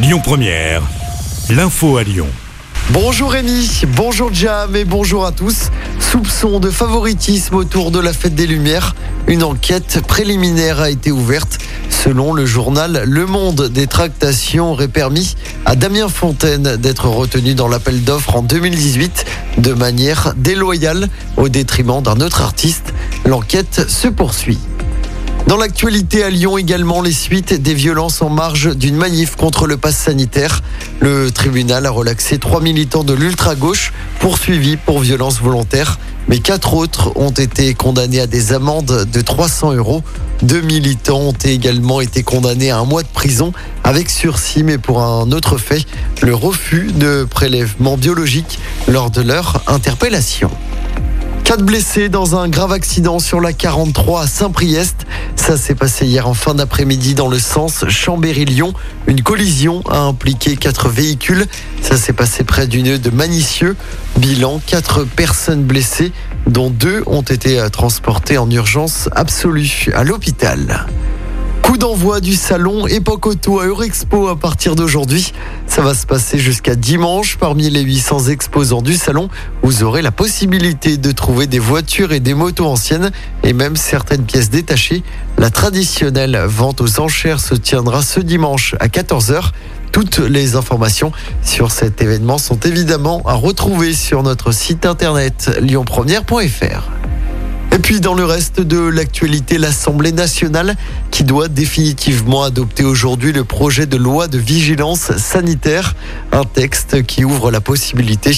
Lyon Première, l'info à Lyon. Bonjour Rémi, bonjour Jam et bonjour à tous. Soupçon de favoritisme autour de la fête des Lumières. Une enquête préliminaire a été ouverte. Selon le journal Le Monde, des tractations auraient permis à Damien Fontaine d'être retenu dans l'appel d'offres en 2018 de manière déloyale au détriment d'un autre artiste. L'enquête se poursuit. Dans l'actualité à Lyon également, les suites des violences en marge d'une manif contre le pass sanitaire. Le tribunal a relaxé trois militants de l'ultra-gauche poursuivis pour violence volontaire. Mais quatre autres ont été condamnés à des amendes de 300 euros. Deux militants ont également été condamnés à un mois de prison avec sursis, mais pour un autre fait, le refus de prélèvement biologique lors de leur interpellation. Quatre blessés dans un grave accident sur la 43 à Saint-Priest. Ça s'est passé hier en fin d'après-midi dans le sens Chambéry-Lyon. Une collision a impliqué quatre véhicules. Ça s'est passé près du nœud de Manicieux. Bilan, quatre personnes blessées, dont deux ont été transportées en urgence absolue à l'hôpital. Coup d'envoi du salon Époque Auto à Eurexpo à partir d'aujourd'hui. Ça va se passer jusqu'à dimanche. Parmi les 800 exposants du salon, vous aurez la possibilité de trouver des voitures et des motos anciennes et même certaines pièces détachées. La traditionnelle vente aux enchères se tiendra ce dimanche à 14h. Toutes les informations sur cet événement sont évidemment à retrouver sur notre site internet lyonpremière.fr. Puis dans le reste de l'actualité, l'Assemblée nationale qui doit définitivement adopter aujourd'hui le projet de loi de vigilance sanitaire, un texte qui ouvre la possibilité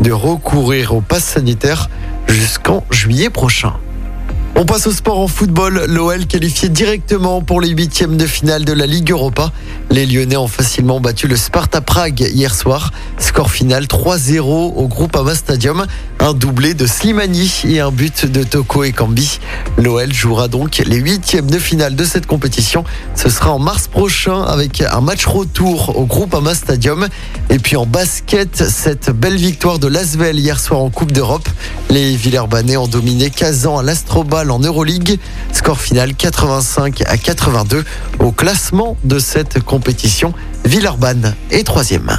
de recourir au pass sanitaire jusqu'en juillet prochain. On passe au sport en football. L'OL qualifié directement pour les huitièmes de finale de la Ligue Europa. Les Lyonnais ont facilement battu le Sparta Prague hier soir. Score final 3-0 au Groupama Stadium. Un doublé de Slimani et un but de Toko et Kambi. L'OL jouera donc les huitièmes de finale de cette compétition. Ce sera en mars prochain avec un match retour au Groupama Stadium. Et puis en basket, cette belle victoire de Lasvel hier soir en Coupe d'Europe. Les Villeurbanais ont dominé Kazan à l'Astrobal en Euroleague. Score final 85 à 82 au classement de cette compétition. Villeurbanne est troisième.